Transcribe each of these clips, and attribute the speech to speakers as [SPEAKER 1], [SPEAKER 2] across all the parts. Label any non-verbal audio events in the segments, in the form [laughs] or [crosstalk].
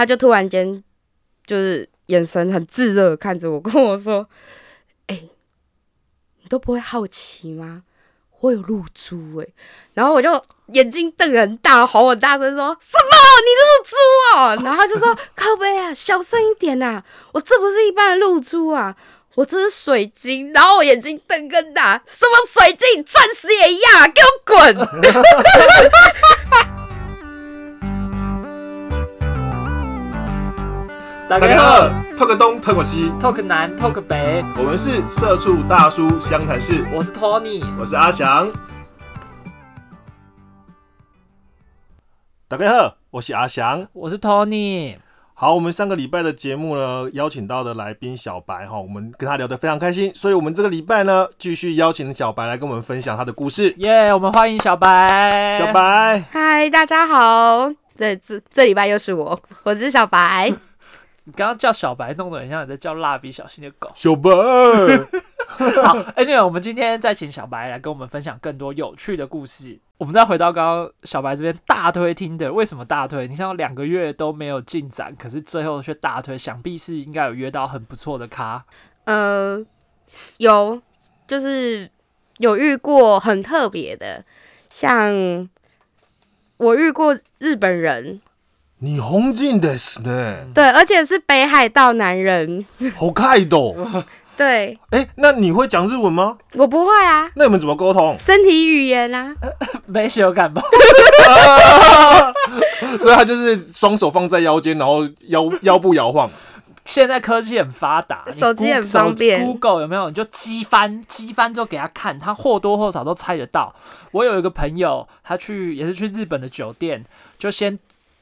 [SPEAKER 1] 他就突然间就是眼神很炙热看着我，[laughs] 跟我说：“哎、你都不会好奇吗？我有露珠哎、然后我就眼睛瞪很大，吼很大声说：“什么？你露珠哦？”然后他就说：“靠背啊，小声一点呐、我这不是一般的露珠啊，我这是水晶。”然后我眼睛瞪更大，什么水晶？钻石也一样，给我滚！[laughs]
[SPEAKER 2] 大
[SPEAKER 3] 大家好，talk 东 talk 西
[SPEAKER 2] ，，Talk 南 Talk 北，
[SPEAKER 3] 我们是社畜大叔湘潭市，
[SPEAKER 2] 我是 Tony。
[SPEAKER 3] 我是阿翔。大家好，我是阿翔。
[SPEAKER 2] 我是 Tony，
[SPEAKER 3] 好，我们上个礼拜的节目呢，邀请到的来宾小白哈，我们跟他聊得非常开心，所以我们这个礼拜呢，继续邀请小白来跟我们分享他的故事。
[SPEAKER 2] 耶、我们欢迎小白。
[SPEAKER 3] 小，白，
[SPEAKER 1] 嗨，大家好。对，这这礼拜又是我，我是小白。
[SPEAKER 2] 你刚刚叫小白，弄得很像你在叫蜡笔小新的狗。
[SPEAKER 3] 小白，[laughs]
[SPEAKER 2] 好，Anyway，我们今天再请小白来跟我们分享更多有趣的故事。我们再回到刚刚小白这边大推听的，为什么大推？你像两个月都没有进展，可是最后却大推，想必是应该有约到很不错的咖。[laughs]
[SPEAKER 1] 呃，有，就是有遇过很特别的，像我遇过日本人，
[SPEAKER 3] 你红进的是呢，
[SPEAKER 1] 对，而且是北海道男人，
[SPEAKER 3] 好看的。[laughs]
[SPEAKER 1] 对
[SPEAKER 3] 哎，那你会讲日文吗？
[SPEAKER 1] 我不会啊，
[SPEAKER 3] 那你们怎么沟通？
[SPEAKER 1] 身体语言啊，[laughs]
[SPEAKER 2] 没有感冒？[laughs]
[SPEAKER 3] 所以他就是双手放在腰间，然后腰腰部摇晃。
[SPEAKER 2] 现在科技很发达，
[SPEAKER 1] 手机很方便
[SPEAKER 2] Google 有没有？你就机翻，机翻就给他看，他或多或少都猜得到。我有一个朋友，他去也是去日本的酒店，就先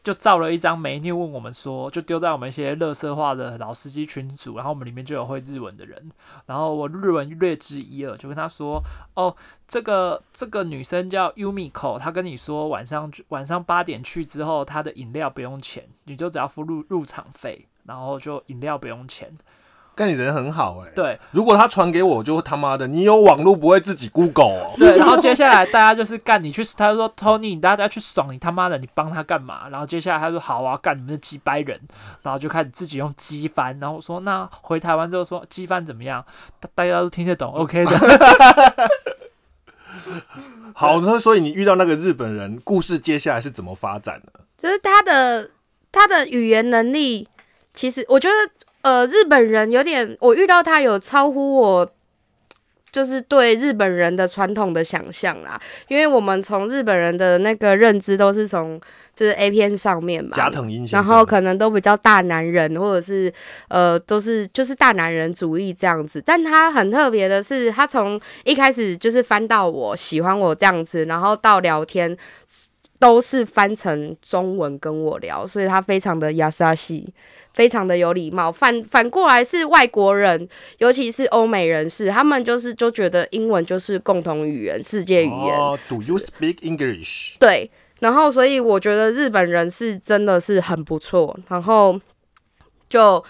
[SPEAKER 2] 就照了一张 menu 问我们说，就丢在我们一些乐色化的老司机群组，然后我们里面就有会日文的人，然后我日文略知一二，就跟他说，哦，这个这个女生叫 Umiko，她跟你说晚上晚上八点去之后，她的饮料不用钱，你就只要付入入场费，然后就饮料不用钱。
[SPEAKER 3] 但你人很好哎、
[SPEAKER 2] 对
[SPEAKER 3] 如果他传给我，我就他妈的，你有网络不会自己 Google 哦。
[SPEAKER 2] 对，然后接下来大家就是干你去，他就说 Tony，你大家去爽，你他妈的你帮他干嘛？然后接下来他说好啊，干你们的几百人，然后就开始自己用机翻，然后我说那回台湾之后说机翻怎么样？大大家都听得懂，OK 的。[laughs]
[SPEAKER 3] 好，那所以你遇到那个日本人，故事接下来是怎么发展的？
[SPEAKER 1] 就是他的他的语言能力，其实我觉得呃，日本人有点，我遇到他有超乎我。就是对日本人的传统的想象啦，因为我们从日本人的那个认知都是从就是 A 片上面嘛，
[SPEAKER 3] 加藤鹰，
[SPEAKER 1] 然后可能都比较大男人，或者是呃，都是就是大男人主义这样子。但他很特别的是，他从一开始就是翻到我喜欢我这样子，然后到聊天都是翻成中文跟我聊，所以他非常的亚萨西。非常的有礼貌，反反过来是外国人，尤其是欧美人士，他们就是就觉得英文就是共同语言、世界语言，
[SPEAKER 3] 哦，Do you speak English？
[SPEAKER 1] 对，然后所以我觉得日本人是真的是很不错，然后就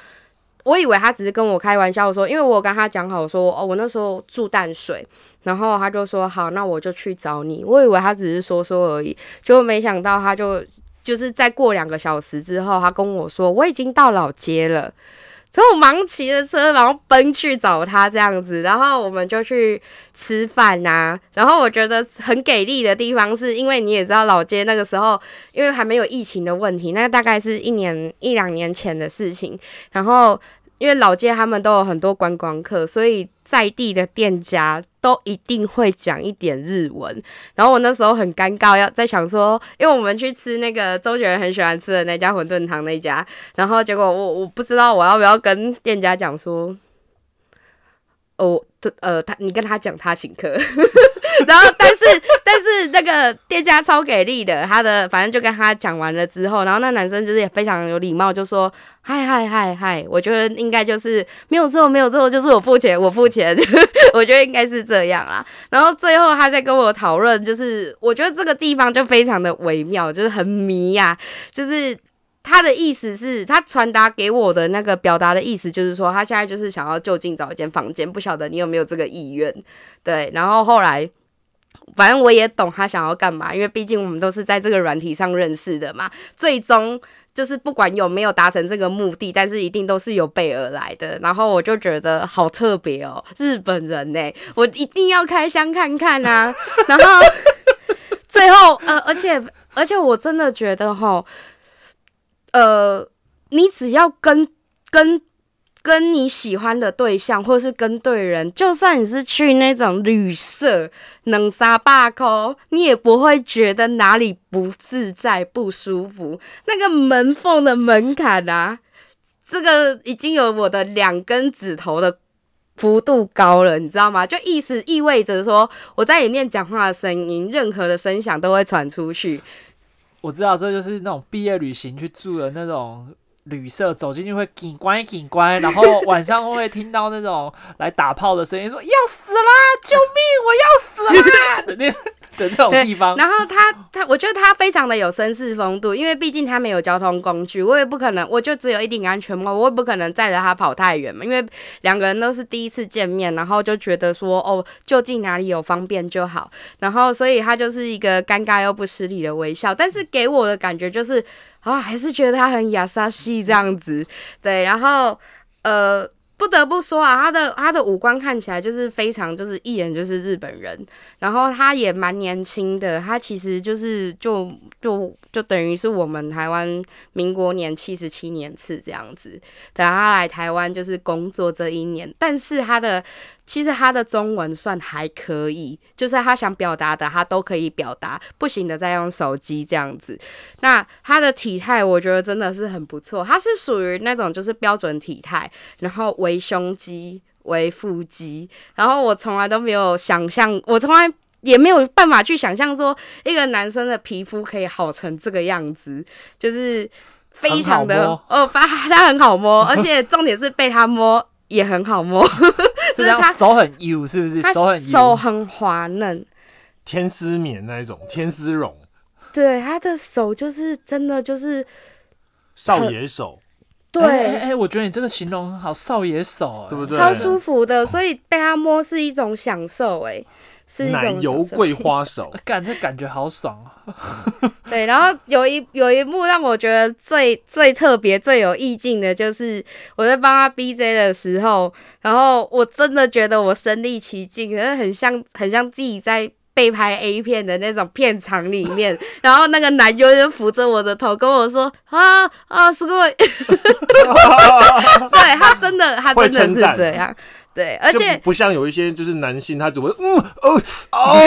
[SPEAKER 1] 我以为他只是跟我开玩笑说，因为我跟他讲好说，哦，我那时候住淡水，然后他就说好，那我就去找你。我以为他只是说说而已，结果没想到他就就是再过两个小时之后，他跟我说我已经到老街了。之后我忙骑着车，然后奔去找他这样子，然后我们就去吃饭呐、然后我觉得很给力的地方是，因为你也知道老街那个时候，因为还没有疫情的问题，那大概是一年一两年前的事情。然后因为老街他们都有很多观光客，所以在地的店家都一定会讲一点日文。然后我那时候很尴尬，要在想说，因为我们去吃那个周杰伦很喜欢吃的那家馄饨汤那家，然后结果我我不知道我要不要跟店家讲说，哦，呃，他你跟他讲他请客，[laughs] 然后但是但是那个店家超给力的，他的反正就跟他讲完了之后，然后那男生就是也非常有礼貌，就说嗨嗨嗨嗨，我觉得应该就是没有错没有错，就是我付钱我付钱，[laughs] 我觉得应该是这样啊。然后最后他在跟我讨论，就是我觉得这个地方就非常的微妙，就是很迷呀、就是。他的意思是，他传达给我的那个表达的意思，就是说他现在就是想要就近找一间房间，不晓得你有没有这个意愿。对，然后后来，反正我也懂他想要干嘛，因为毕竟我们都是在这个软体上认识的嘛。最终就是不管有没有达成这个目的，但是一定都是有备而来的。然后我就觉得好特别哦，日本人呢，我一定要开箱看看啊。然后最后呃，而且而且我真的觉得哈，呃，你只要跟跟。跟你喜欢的对象，或是跟对人，就算你是去那种旅社，能杀霸扣，你也不会觉得哪里不自在、不舒服。那个门缝的门槛啊，这个已经有我的两根指头的幅度高了，你知道吗？就意思意味着说，我在里面讲话的声音，任何的声响都会传出去。
[SPEAKER 2] 我知道，这就是那种毕业旅行去住的那种。旅社走进去会景观景观，然后晚上会听到那种来打炮的声音，说要死啦，救命，我要死啦的这种地方。
[SPEAKER 1] 然后他他，我觉得他非常的有绅士风度，因为毕竟他没有交通工具，我也不可能，我就只有一顶安全帽，我也不可能载着他跑太远嘛。因为两个人都是第一次见面，然后就觉得说哦，就近哪里有方便就好。然后所以他就是一个尴尬又不失礼的微笑，但是给我的感觉就是。啊，还是觉得他很雅莎西这样子，对，然后呃。不得不说啊，他的他的五官看起来就是非常就是一眼就是日本人，然后他也蛮年轻的，他其实就是就就就等于是我们台湾民国年七十七年次这样子，等他来台湾就是工作这一年，但是他的其实他的中文算还可以，就是他想表达的他都可以表达，不行的再用手机这样子。那他的体态我觉得真的是很不错，他是属于那种就是标准体态，然后我。为胸肌，为腹肌，然后我从来都没有想象，我从来也没有办法去想象说一个男生的皮肤可以好成这个样子，就是非常的哦，[laughs] 发他很好摸，而且重点是被他摸也很好摸，[laughs]
[SPEAKER 2] 就是他手很油，是不是？手很
[SPEAKER 1] 手很滑嫩，
[SPEAKER 3] 天丝棉那一种，天丝绒，
[SPEAKER 1] 对，他的手就是真的就是
[SPEAKER 3] 少爷手。
[SPEAKER 1] 对，
[SPEAKER 2] 哎，我觉得你这个形容很好，少爷手，
[SPEAKER 3] 对不对？
[SPEAKER 1] 超舒服的，所以被他摸是一种享受，哎，是一种
[SPEAKER 3] 奶油桂花手，[laughs]
[SPEAKER 2] 感这感觉好爽啊！
[SPEAKER 1] 对，然后有一有一幕让我觉得最最特别、最有意境的，就是我在帮他 B J 的时候，然后我真的觉得我身临其境，很像很像自己在。被拍 A 片的那种片场里面，[laughs] 然后那个男优就扶着我的头跟我说：“啊啊，是个，[laughs] 对他真的，他真的是这样，对，而且
[SPEAKER 3] 不像有一些就是男性，他只会嗯哦哦，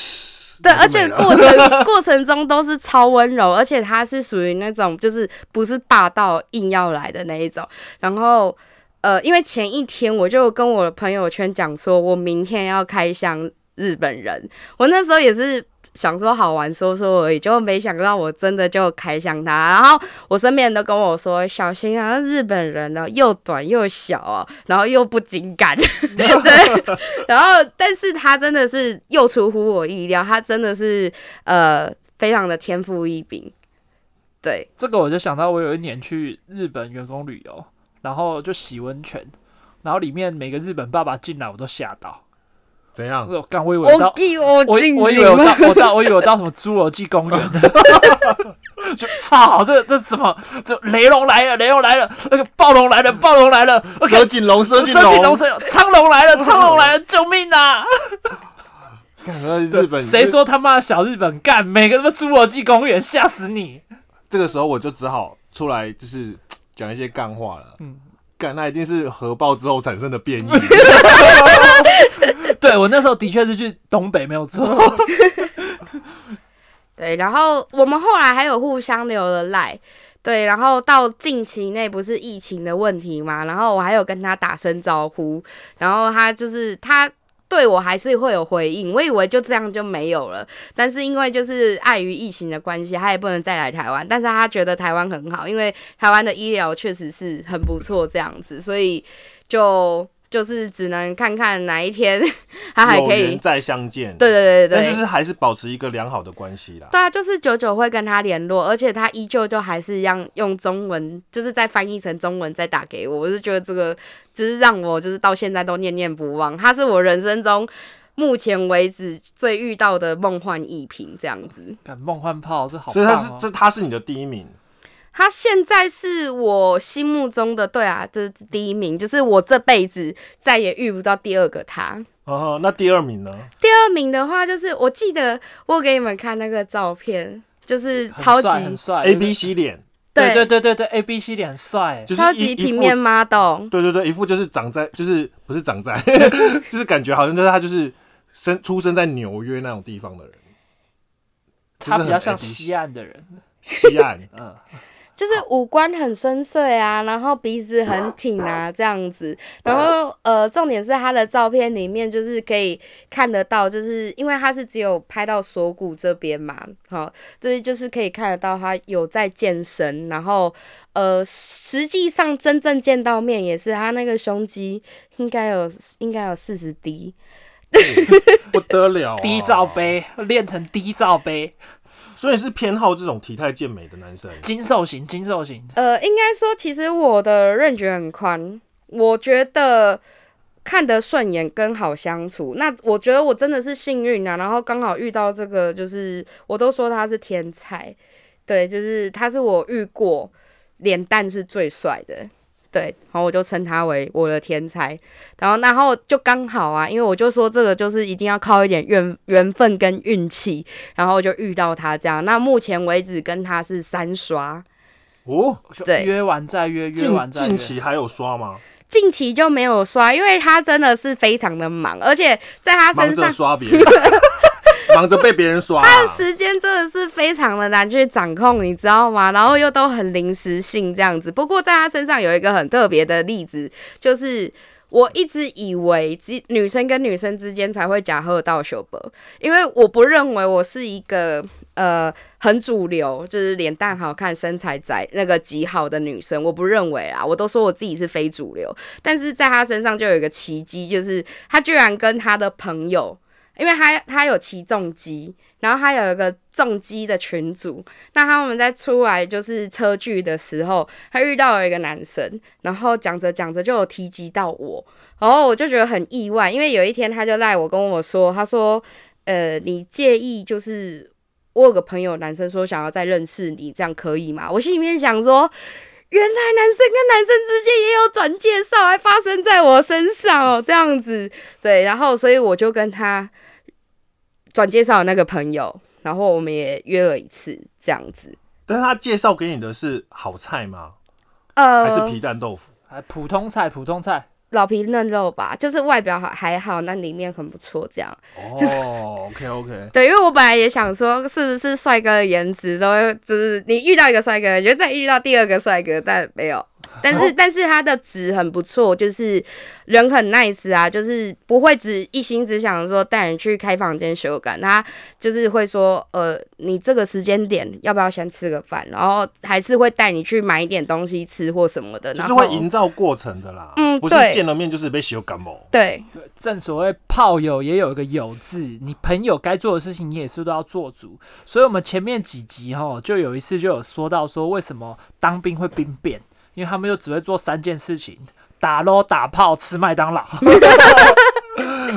[SPEAKER 3] [laughs]
[SPEAKER 1] 对，而且过程过程中都是超温柔，而且他是属于那种就是不是霸道硬要来的那一种。然后呃，因为前一天我就跟我的朋友圈讲说，我明天要开箱。日本人，我那时候也是想说好玩说说而已，就没想到我真的就开箱他。然后我身边人都跟我说小心啊，日本人呢又短又小哦，然后又不紧感，[laughs] 对。然后但是他真的是又出乎我意料，他真的是呃非常的天赋异禀。对，
[SPEAKER 2] 这个我就想到我有一年去日本员工旅游，然后就洗温泉，然后里面每个日本爸爸进来我都吓到。
[SPEAKER 3] 怎样？
[SPEAKER 2] 我刚我以为到，
[SPEAKER 1] 我
[SPEAKER 2] 我以为我到我到我以为我到什么侏罗纪公园的，[laughs] 就操！这这怎么？这雷龙来了，雷龙来了，那个暴龙来了，暴龙来了，
[SPEAKER 3] 蛇颈龙，蛇颈
[SPEAKER 2] 龙，苍龙来了，苍龙来了，救命啊！[laughs]
[SPEAKER 3] 日本 [laughs]
[SPEAKER 2] 谁说他妈小日本干？每个他妈侏罗纪公园吓死你！
[SPEAKER 3] 这个时候我就只好出来，就是讲一些干话了。嗯。干那一定是核爆之后产生的变异。[laughs]
[SPEAKER 2] 对我那时候的确是去东北没有错。[laughs]
[SPEAKER 1] 对，然后我们后来还有互相留了赖。对，然后到近期内不是疫情的问题嘛，然后我还有跟他打声招呼，然后他就是他。对我还是会有回应，我以为就这样就没有了，但是因为就是碍于疫情的关系，他也不能再来台湾。但是他觉得台湾很好，因为台湾的医疗确实是很不错，这样子，所以就。就是只能看看哪一天 [laughs] 他还可以
[SPEAKER 3] 再相见。
[SPEAKER 1] 对对对对，
[SPEAKER 3] 但就是还是保持一个良好的关系啦。
[SPEAKER 1] 对啊，就是久久会跟他联络，而且他依旧就还是一样用中文，就是再翻译成中文再打给我。我是觉得这个就是让我就是到现在都念念不忘。他是我人生中目前为止最遇到的梦幻一品这样子。
[SPEAKER 2] 梦幻炮这好，
[SPEAKER 3] 所以他是这他是你的第一名。
[SPEAKER 1] 他现在是我心目中的对啊，这、是第一名，就是我这辈子再也遇不到第二个他。
[SPEAKER 3] 哦，那第二名呢？
[SPEAKER 1] 第二名的话，就是我记得我有给你们看那个照片，就是超级
[SPEAKER 2] 很帅
[SPEAKER 3] A B C 脸，
[SPEAKER 2] 对。对对对对，A B C 脸很帅，
[SPEAKER 3] 就是
[SPEAKER 1] 超级平面 model，
[SPEAKER 3] 对对对，一副就是长在，就是不是长在，[laughs] 就是感觉好像就是他就是生出生在纽约那种地方的人，
[SPEAKER 2] 他比较像西岸的人，
[SPEAKER 3] 西岸。[laughs]
[SPEAKER 2] 嗯，
[SPEAKER 1] 就是五官很深邃啊，然后鼻子很挺啊，这样子。然后呃，重点是他的照片里面就是可以看得到，就是因为他是只有拍到锁骨这边嘛，好，这就是可以看得到他有在健身，然后呃，实际上真正见到面也是他那个胸肌应该有应该有四十 D，[laughs]
[SPEAKER 3] 不得了、啊，[laughs]
[SPEAKER 2] 低罩，杯练成低罩杯，
[SPEAKER 3] 所以是偏好这种体态健美的男生。
[SPEAKER 2] 精瘦型，精瘦型，
[SPEAKER 1] 呃，应该说其实我的认觉很宽，我觉得。看得顺眼跟好相处，那我觉得我真的是幸运啊，然后刚好遇到这个，就是我都说他是天才，对，就是他是我遇过脸蛋是最帅的，对，然后我就称他为我的天才，然后然后就刚好啊，因为我就说这个就是一定要靠一点缘缘分跟运气，然后就遇到他这样，那目前为止跟他是三刷，
[SPEAKER 3] 哦，
[SPEAKER 1] 对。
[SPEAKER 2] 约完再约，约
[SPEAKER 3] 近
[SPEAKER 2] 完再约。
[SPEAKER 3] 近。期还有刷吗？
[SPEAKER 1] 近期就没有刷，因为他真的是非常的忙，而且在他身上
[SPEAKER 3] 刷别人，[laughs] 忙着被别人刷、啊。
[SPEAKER 1] 他的时间真的是非常的难去掌控，你知道吗？然后又都很临时性这样子。不过在他身上有一个很特别的例子，就是我一直以为只女生跟女生之间才会假贺到修伯，因为我不认为我是一个呃很主流，就是脸蛋好看、身材窄那个极好的女生，我不认为啊，我都说我自己是非主流。但是在他身上就有一个奇迹，就是他居然跟他的朋友。因为他他有骑重机，然后他有一个重机的群组，那他们在出来就是车距的时候，他遇到了一个男生，然后讲着讲着就有提及到我，然后我就觉得很意外，因为有一天他就赖我跟我说，他说，呃，你介意就是我有个朋友男生说想要再认识你，这样可以吗？[laughs] 我心里面想说。原来男生跟男生之间也有转介绍，还发生在我身上哦，这样子，对，然后所以我就跟他转介绍那个朋友，然后我们也约了一次，这样子。
[SPEAKER 3] 但是他介绍给你的是好菜吗？
[SPEAKER 1] 呃，
[SPEAKER 3] 还是皮蛋豆腐？
[SPEAKER 2] 还普通菜，普通菜，
[SPEAKER 1] 老皮嫩肉吧，就是外表还还好，那里面很不错，这样。
[SPEAKER 3] 哦，OK OK，[laughs]
[SPEAKER 1] 对，因为我本来也想说，是不是帅哥的颜值都会，就是你遇到一个帅哥，就再遇到第二个帅哥，但没有。[laughs] 但是但是他的值很不错，就是人很 nice 啊，就是不会只一心只想说带你去开房间修改，他就是会说，呃，你这个时间点要不要先吃个饭，然后还是会带你去买一点东西吃或什么的，
[SPEAKER 3] 就是会营造过程的啦。
[SPEAKER 1] 嗯
[SPEAKER 3] 不是见了面就是被修感冒。
[SPEAKER 1] 对
[SPEAKER 2] 对，正所谓炮友也有一个友字，你朋友该做的事情你也是都要做足。所以，我们前面几集哈，就有一次就有说到说，为什么当兵会兵变，因为他们又只会做三件事情：打喽、打炮、吃麦当劳。[laughs]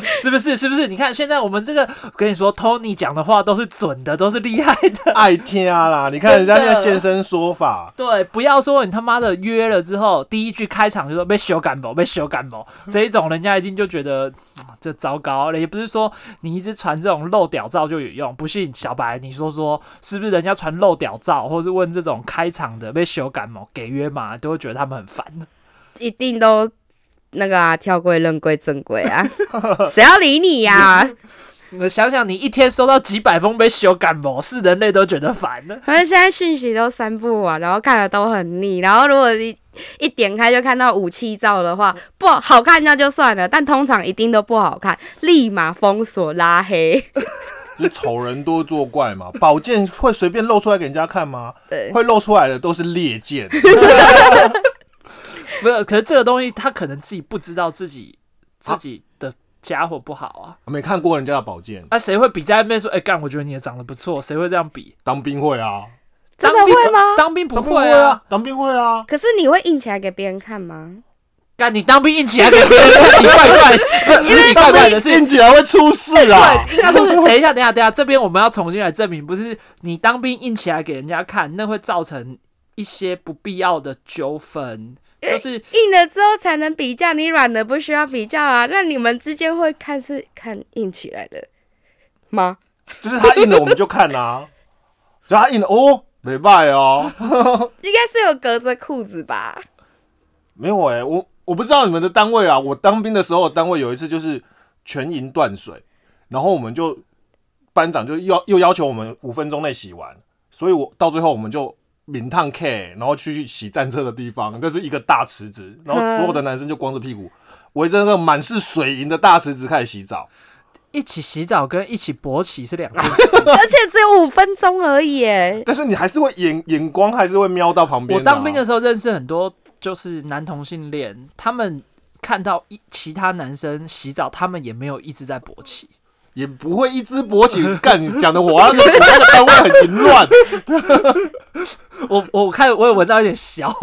[SPEAKER 2] [laughs] 是不是？是不是？你看现在我们这个，我跟你说，Tony 讲的话都是准的，都是厉害的。[laughs]
[SPEAKER 3] 爱听啦！你看人家现在现身说法，[laughs]
[SPEAKER 2] 对，不要说你他妈的约了之后，第一句开场就说被修感冒，被修感冒，这一种人家一定就觉得、嗯这糟糕了。也不是说你一直传这种漏屌照就有用，不信小白你说说是不是？人家传漏屌照，或是问这种开场的被修感冒给约嘛，都会觉得他们很烦。
[SPEAKER 1] 一定都那个啊，跳柜、认归正规啊，[laughs] 谁要理你呀、[laughs]
[SPEAKER 2] 我想想，你一天收到几百封被修感冒，是人类都觉得烦的。[laughs]
[SPEAKER 1] 反正现在讯息都删不完，然后看了都很腻。然后如果一一点开就看到武器照的话，不好看那就算了，但通常一定都不好看，立马封锁拉黑。
[SPEAKER 3] 就丑人多作怪嘛。宝剑会随便露出来给人家看吗？
[SPEAKER 1] 对，
[SPEAKER 3] 会露出来的都是劣剑。
[SPEAKER 2] 不是，可是这个东西他可能自己不知道自己自己的家伙不好啊。
[SPEAKER 3] 没看过人家的宝剑，
[SPEAKER 2] 那、谁会比在那边说，哎、干，我觉得你也长得不错，谁会这样比？
[SPEAKER 3] 当兵会啊，
[SPEAKER 1] 真的
[SPEAKER 2] 当兵
[SPEAKER 1] 会吗？
[SPEAKER 2] 当兵不
[SPEAKER 3] 当兵
[SPEAKER 2] 会啊，，
[SPEAKER 3] 当兵会啊。
[SPEAKER 1] 可是你会硬起来给别人看吗？
[SPEAKER 2] 干你当兵硬起来给别人看，你怪怪的，[laughs] 不是你怪怪的是。
[SPEAKER 3] 硬起来会出事啊！
[SPEAKER 2] 对，应该说是，等一下，等一下，等一下，这边我们要重新来证明，不是你当兵硬起来给人家看，那会造成一些不必要的纠纷，就是
[SPEAKER 1] 硬了之后才能比较，你软的不需要比较啊。那你们之间会看是看硬起来的吗？[laughs]
[SPEAKER 3] 就是他硬了我们就看啊，只要他硬了哦，没败哦，[laughs]
[SPEAKER 1] 应该是有隔着裤子吧？[laughs]
[SPEAKER 3] 没有哎、我我不知道你们的单位啊，我当兵的时候单位有一次就是全营断水，然后我们就班长就要又要求我们五分钟内洗完，所以我到最后我们就名趟 K，然后去洗战车的地方，这是一个大池子，然后所有的男生就光着屁股围着那个满是水银的大池子开始洗澡。
[SPEAKER 2] 一起洗澡跟一起勃起是两件事。[laughs] [laughs]
[SPEAKER 1] 而且只有五分钟而已耶。
[SPEAKER 3] 但是你还是会眼眼光还是会瞄到旁边、
[SPEAKER 2] 我当兵的，时候认识很多就是男同性恋，他们看到一其他男生洗澡，他们也没有一直在勃起。
[SPEAKER 3] 也不会一直勃起。干你讲的我那个我那个单位很凌乱，
[SPEAKER 2] 我我看我有闻到有点小，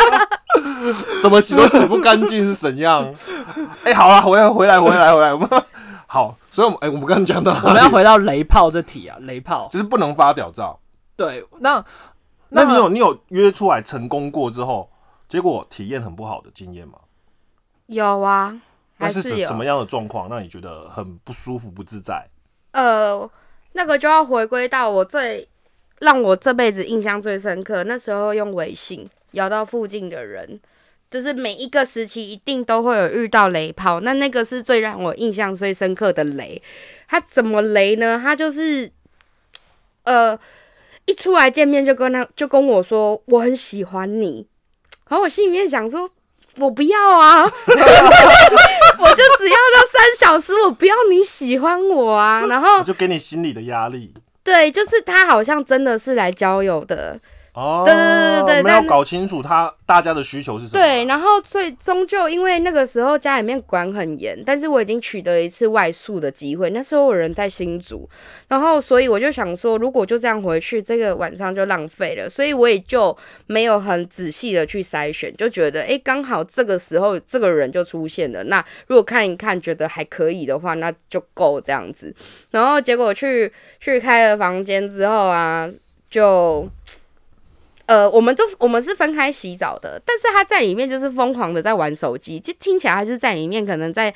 [SPEAKER 2] [laughs]
[SPEAKER 3] 怎么洗都洗不干净是怎样？[laughs] 哎、好了，回来回来回来回来，我们好，所以我们哎、我们刚刚讲到
[SPEAKER 2] 我们要回到雷炮这题啊，雷炮。
[SPEAKER 3] 就是不能发屌照。
[SPEAKER 2] 对，那
[SPEAKER 3] 那你有你有约出来成功过之后，结果体验很不好的经验吗？
[SPEAKER 1] 有啊，
[SPEAKER 3] 那是
[SPEAKER 1] 还是
[SPEAKER 3] 什么样的状况让你觉得很不舒服、不自在？
[SPEAKER 1] 呃，那个就要回归到我最让我这辈子印象最深刻，那时候用微信摇到附近的人，就是每一个时期一定都会有遇到雷炮，那那个是最让我印象最深刻的雷。他怎么雷呢？他就是呃一出来见面就跟他就跟我说我很喜欢你，然后我心里面想说。我不要啊！[laughs] 我就只要到三小时，我不要你喜欢我啊！然后
[SPEAKER 3] 我就给你心理的压力
[SPEAKER 1] 对，就是他好像真的是来交友的，
[SPEAKER 3] 哦。
[SPEAKER 1] 对对对对对
[SPEAKER 3] 没有搞清楚他大家的需求是什么。
[SPEAKER 1] 对，然后最终究因为那个时候家里面管很严，但是我已经取得一次外宿的机会，那时候我人在新竹，然后所以我就想说，如果就这样回去，这个晚上就浪费了，所以我也就没有很仔细的去筛选，就觉得哎，刚好这个时候这个人就出现了，那如果看一看觉得还可以的话，那就够这样子。然后结果去去开了房间之后啊，就。呃，我们就我们是分开洗澡的，但是他在里面就是疯狂的在玩手机，就听起来他就是在里面可能在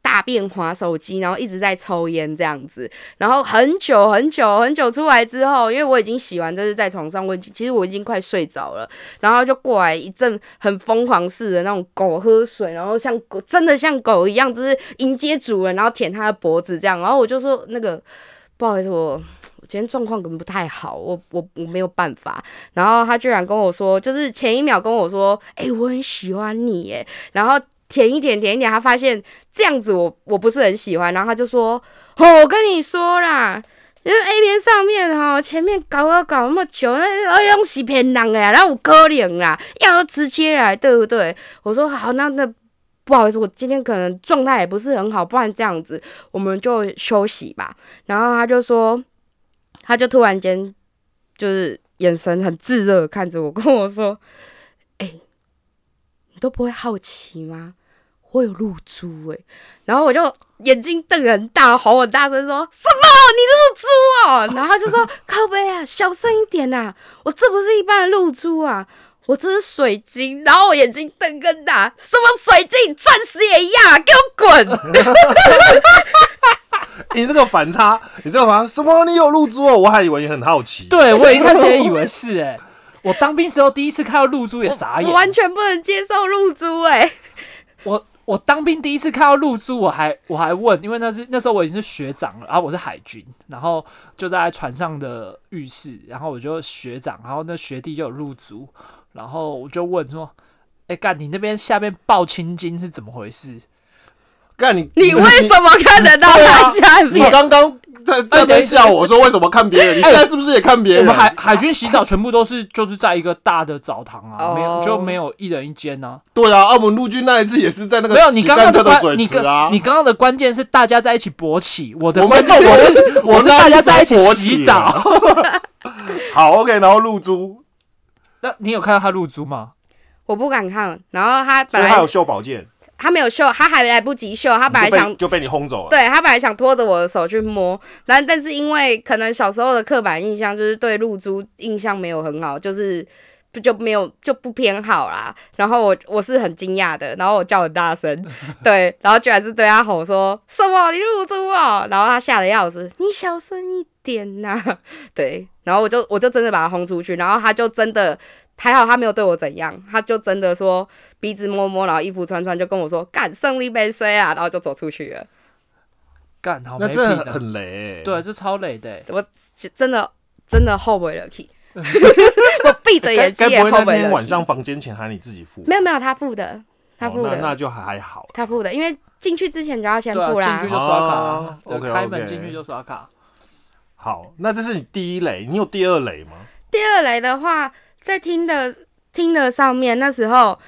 [SPEAKER 1] 大便划手机，然后一直在抽烟这样子，然后很久很久很久出来之后，因为我已经洗完，就是在床上，我已经其实我已经快睡着了，然后就过来一阵很疯狂似的那种狗喝水，然后像狗真的像狗一样，就是迎接主人，然后舔他的脖子这样，然后我就说那个不好意思，我今天状况可能不太好，我我我没有办法。然后他居然跟我说，就是前一秒跟我说，哎、我很喜欢你，哎，然后舔一舔，舔一舔，他发现这样子我我不是很喜欢，然后他就说，哦，我跟你说啦。就是 A 片上面哈，前面搞搞搞那么久，那哎用洗骗人的呀，然后我可能啦，要直接来，对不对？我说好，那那不好意思，我今天可能状态也不是很好，不然这样子我们就休息吧。然后他就说，他就突然间就是眼神很炙热看着我，跟我说：“ [laughs] 哎、你都不会好奇吗？我有露珠哎、然后我就眼睛瞪很大，吼很大声说：“什么？你露珠哦？”然后他就说：“靠背啊，小声一点呐、我这不是一般的露珠啊。”我这是水晶，然后我眼睛瞪更大，什么水晶、钻石也一样啊，给我滚！[laughs]
[SPEAKER 3] 你这个反差，你这个反差，什么？你有露珠哦？我还以为你很好奇。[laughs]
[SPEAKER 2] 对我一开始也以为是哎、我当兵时候第一次看到露珠也傻眼
[SPEAKER 1] 我，完全不能接受露珠哎、
[SPEAKER 2] 我我当兵第一次看到露珠，我还我还问，因为那是那时候我已经是学长了，然后我是海军，然后就在船上的浴室，然后我就学长，然后那学弟就有露珠，然后我就问说：“哎、干，你那边下面爆青筋是怎么回事
[SPEAKER 3] 干你，
[SPEAKER 1] 你为什么看得到他下面
[SPEAKER 3] 你
[SPEAKER 1] 面？
[SPEAKER 3] 刚刚在在那边笑我说为什么看别人？你现在是不是也看？”别人？
[SPEAKER 2] 我们海海军洗澡全部都是就是在一个大的澡堂啊，没有
[SPEAKER 1] 哦
[SPEAKER 2] 就没有一人一间啊。
[SPEAKER 3] 对啊，澳门陆军那一次也是在那个
[SPEAKER 2] 没有，你
[SPEAKER 3] 洗
[SPEAKER 2] 刚刚的
[SPEAKER 3] 水
[SPEAKER 2] 关，你
[SPEAKER 3] 池啊
[SPEAKER 2] 刚。你刚刚的关键是大家在一起勃起，我的
[SPEAKER 3] 我
[SPEAKER 2] 关键
[SPEAKER 3] 们我
[SPEAKER 2] 是我是大家在一起洗澡。[laughs]
[SPEAKER 3] 好，OK，然后露珠，
[SPEAKER 2] 那你有看到他露珠吗？
[SPEAKER 1] 我不敢看。然后他
[SPEAKER 3] 本来他有秀宝剑。
[SPEAKER 1] 他没有秀，他还来不及秀，他本来想
[SPEAKER 3] 就被就被你轰走了。
[SPEAKER 1] 对他本来想拖着我的手去摸，但但是因为可能小时候的刻板印象就是对露珠印象没有很好，就是不就没有就不偏好啦。然后我我是很惊讶的，然后我叫很大声，[laughs] 对，然后居然是对他吼说什么你露珠啊，然后他吓得要死，你小声一点呐、[laughs] 对，然后我就我就真的把他轰出去，然后他就真的还好他没有对我怎样，他就真的说鼻子摸摸，然后衣服穿穿，就跟我说干胜利杯水啊，然后就走出去了。
[SPEAKER 2] 干好
[SPEAKER 3] 那
[SPEAKER 2] 没品的，
[SPEAKER 3] 真的很雷、欸。
[SPEAKER 2] 对，是超雷的欸。
[SPEAKER 1] 真的真的后悔了 k [laughs] 我闭着眼睛也
[SPEAKER 3] 该不会那
[SPEAKER 1] 后悔了。
[SPEAKER 3] 天晚上房间钱还你自己付？
[SPEAKER 1] 没有没有，他付的，他
[SPEAKER 3] 哦
[SPEAKER 1] 付的，
[SPEAKER 3] 那那就还好。
[SPEAKER 1] 他付的，因为进去之前就要先付啦。
[SPEAKER 2] 进去就刷卡开门进去就刷卡。
[SPEAKER 3] 好，那这是你第一雷，你有第二雷吗？
[SPEAKER 1] 第二雷的话，在听的听的上面那时候。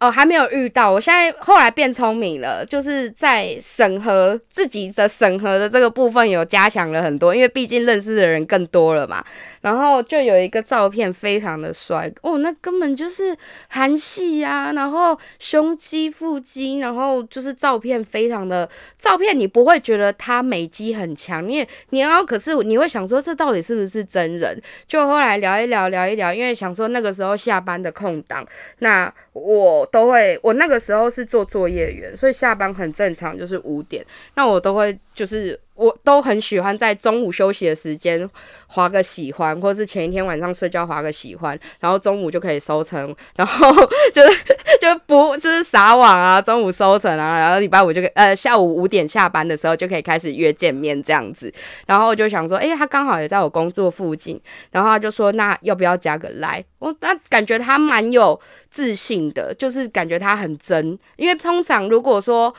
[SPEAKER 1] 哦，还没有遇到。我现在后来变聪明了，就是在审核自己的审核的这个部分有加强了很多，因为毕竟认识的人更多了嘛。然后就有一个照片非常的帅哦，那根本就是韩系呀、然后胸肌、腹肌，然后就是照片非常的照片，你不会觉得他美肌很强，你也你要可是你会想说这到底是不是真人？就后来聊一聊聊一聊，因为想说那个时候下班的空档，那我都会，我那个时候是做作业员，所以下班很正常，就是五点，那我都会就是我都很喜欢在中午休息的时间划个喜欢，或者是前一天晚上睡觉划个喜欢，然后中午就可以收成，然后 [laughs] 就是就不 [laughs] 就是撒网啊，中午收成啊，然后礼拜五就可以呃下午五点下班的时候就可以开始约见面这样子，然后我就想说，诶，他刚好也在我工作附近，然后他就说那要不要加个来？我那感觉他蛮有自信的，就是感觉他很真，因为通常如果说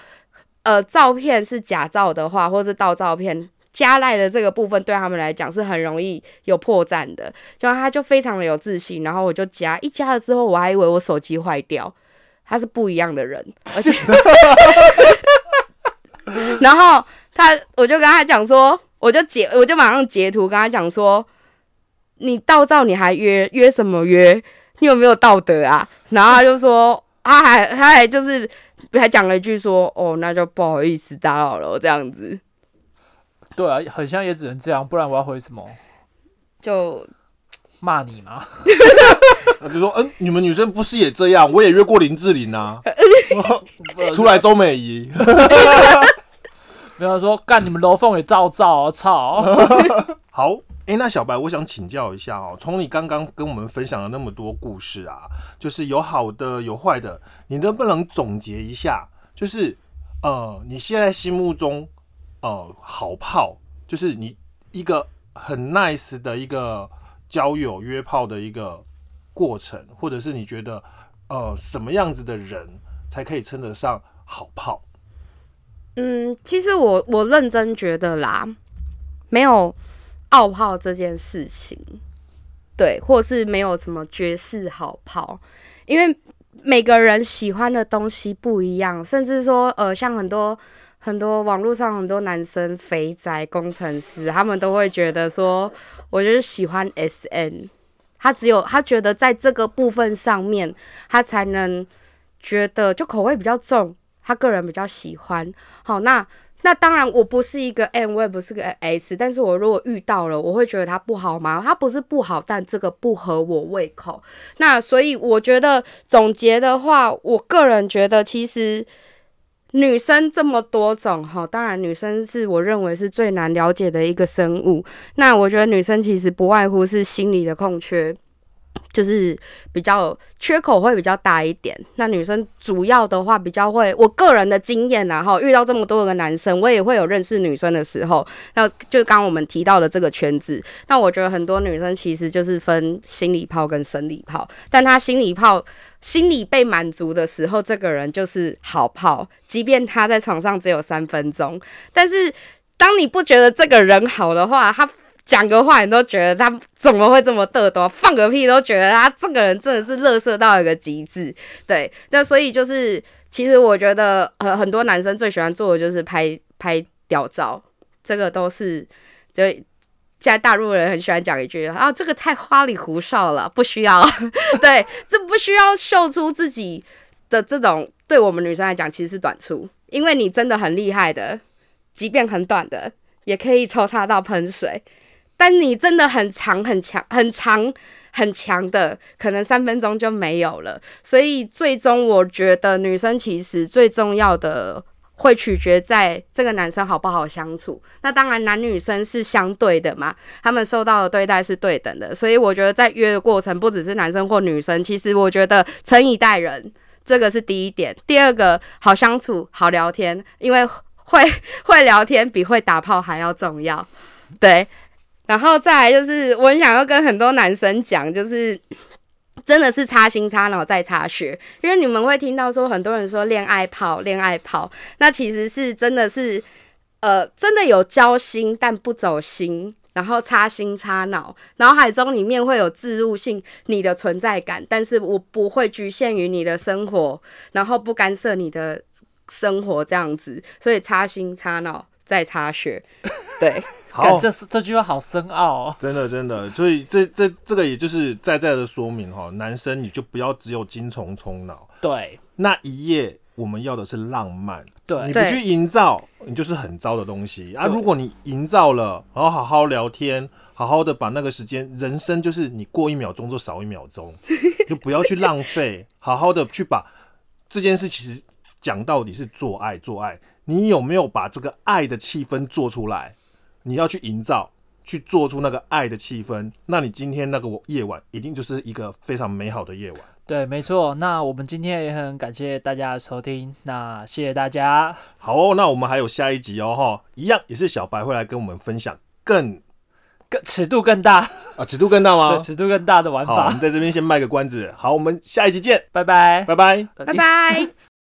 [SPEAKER 1] 呃照片是假照的话，或是盗照片。加赖的这个部分对他们来讲是很容易有破绽的，就他就非常的有自信，然后我就加一加了之后，我还以为我手机坏掉，他是不一样的人，而且，然后他我就跟他讲说，我就截我就马上截图跟他讲说，你盗照你还约约什么约？你有没有道德啊？然后他就说，他还他还就是还讲了一句说，哦，那就不好意思打扰了这样子，
[SPEAKER 2] 对啊，很像也只能这样，不然我要回什么？
[SPEAKER 1] 就
[SPEAKER 2] 骂你吗？
[SPEAKER 3] 那 [laughs] 就说，嗯，你们女生不是也这样？我也约过林志玲啊，[laughs] 出来周美仪。[laughs]
[SPEAKER 2] 没有说干你们楼凤也照照啊，操！
[SPEAKER 3] 好，诶，那小白，我想请教一下哦，从你刚刚跟我们分享了那么多故事啊，就是有好的有坏的，你能不能总结一下？就是呃，你现在心目中呃好炮，就是你一个很 nice 的一个交友约炮的一个过程，或者是你觉得呃什么样子的人才可以称得上好炮？
[SPEAKER 1] 嗯，其实我我认真觉得啦，没有傲泡这件事情，对，或是没有什么绝世好泡，因为每个人喜欢的东西不一样，甚至说呃，像很多很多网络上很多男生肥宅工程师，他们都会觉得说，我就是喜欢 S N，他只有他觉得在这个部分上面，他才能觉得就口味比较重，他个人比较喜欢。好，那那当然我不是一个 M，我也不是个 S，但是我如果遇到了，我会觉得它不好吗？它不是不好，但这个不合我胃口。那所以我觉得总结的话，我个人觉得其实。女生这么多种哈，当然女生是我认为是最难了解的一个生物。那我觉得女生其实不外乎是心理的空缺，就是比较缺口会比较大一点。那女生主要的话比较会，我个人的经验然后遇到这么多个男生，我也会有认识女生的时候，那就刚我们提到的这个圈子。那我觉得很多女生其实就是分心理炮跟生理炮，但她心理炮心理被满足的时候，这个人就是好炮，即便他在床上只有三分钟，但是当你不觉得这个人好的话，他。讲个话你都觉得他怎么会这么嘚多，放个屁都觉得他这个人真的是乐色到一个极致。对，那所以就是，其实我觉得呃很多男生最喜欢做的就是拍拍屌照，这个都是就现在大陆人很喜欢讲一句啊，这个太花里胡哨了，不需要。[laughs] 对，这不需要秀出自己的这种，对我们女生来讲其实是短处，因为你真的很厉害的，即便很短的，也可以抽插到喷水。但你真的很长、很强、很长、很强的，可能三分钟就没有了。所以最终，我觉得女生其实最重要的会取决在这个男生好不好相处。那当然，男女生是相对的嘛，他们受到的对待是对等的。所以我觉得在约的过程，不只是男生或女生，其实我觉得诚以待人，这个是第一点。第二个，好相处、好聊天，因为会会聊天比会打炮还要重要。对。然后再来就是，我很想要跟很多男生讲，就是 [coughs] 真的是擦心擦脑再擦血，因为你们会听到说很多人说恋爱泡，恋爱泡，那其实是真的是，呃，真的有交心但不走心，然后擦心擦脑，脑海中里面会有置入性你的存在感，但是我不会局限于你的生活，然后不干涉你的生活这样子，所以擦心擦脑再擦血，对。[laughs]
[SPEAKER 2] 好，这是这句话好深奥哦，
[SPEAKER 3] 真的真的，所以这这这个也就是在在的说明哈，男生你就不要只有精虫充脑，
[SPEAKER 2] 对，
[SPEAKER 3] 那一夜我们要的是浪漫，
[SPEAKER 2] 对，
[SPEAKER 3] 你不去营造，你就是很糟的东西。啊。如果你营造了，然后好好聊天，好好的把那个时间，人生就是你过一秒钟就少一秒钟，[laughs] 就不要去浪费，好好的去把这件事，其实讲到底是做爱做爱，你有没有把这个爱的气氛做出来？你要去营造，去做出那个爱的气氛，那你今天那个夜晚一定就是一个非常美好的夜晚。
[SPEAKER 2] 对，没错。那我们今天也很感谢大家的收听，那谢谢大家。
[SPEAKER 3] 好哦，那我们还有下一集哦，哈，一样也是小白会来跟我们分享更
[SPEAKER 2] 更尺度更大
[SPEAKER 3] 啊，尺度更大吗？
[SPEAKER 2] 对，尺度更大的玩法。
[SPEAKER 3] 我们在这边先卖个关子。好，我们下一集见，
[SPEAKER 2] 拜拜，
[SPEAKER 3] 拜拜，
[SPEAKER 1] 拜拜。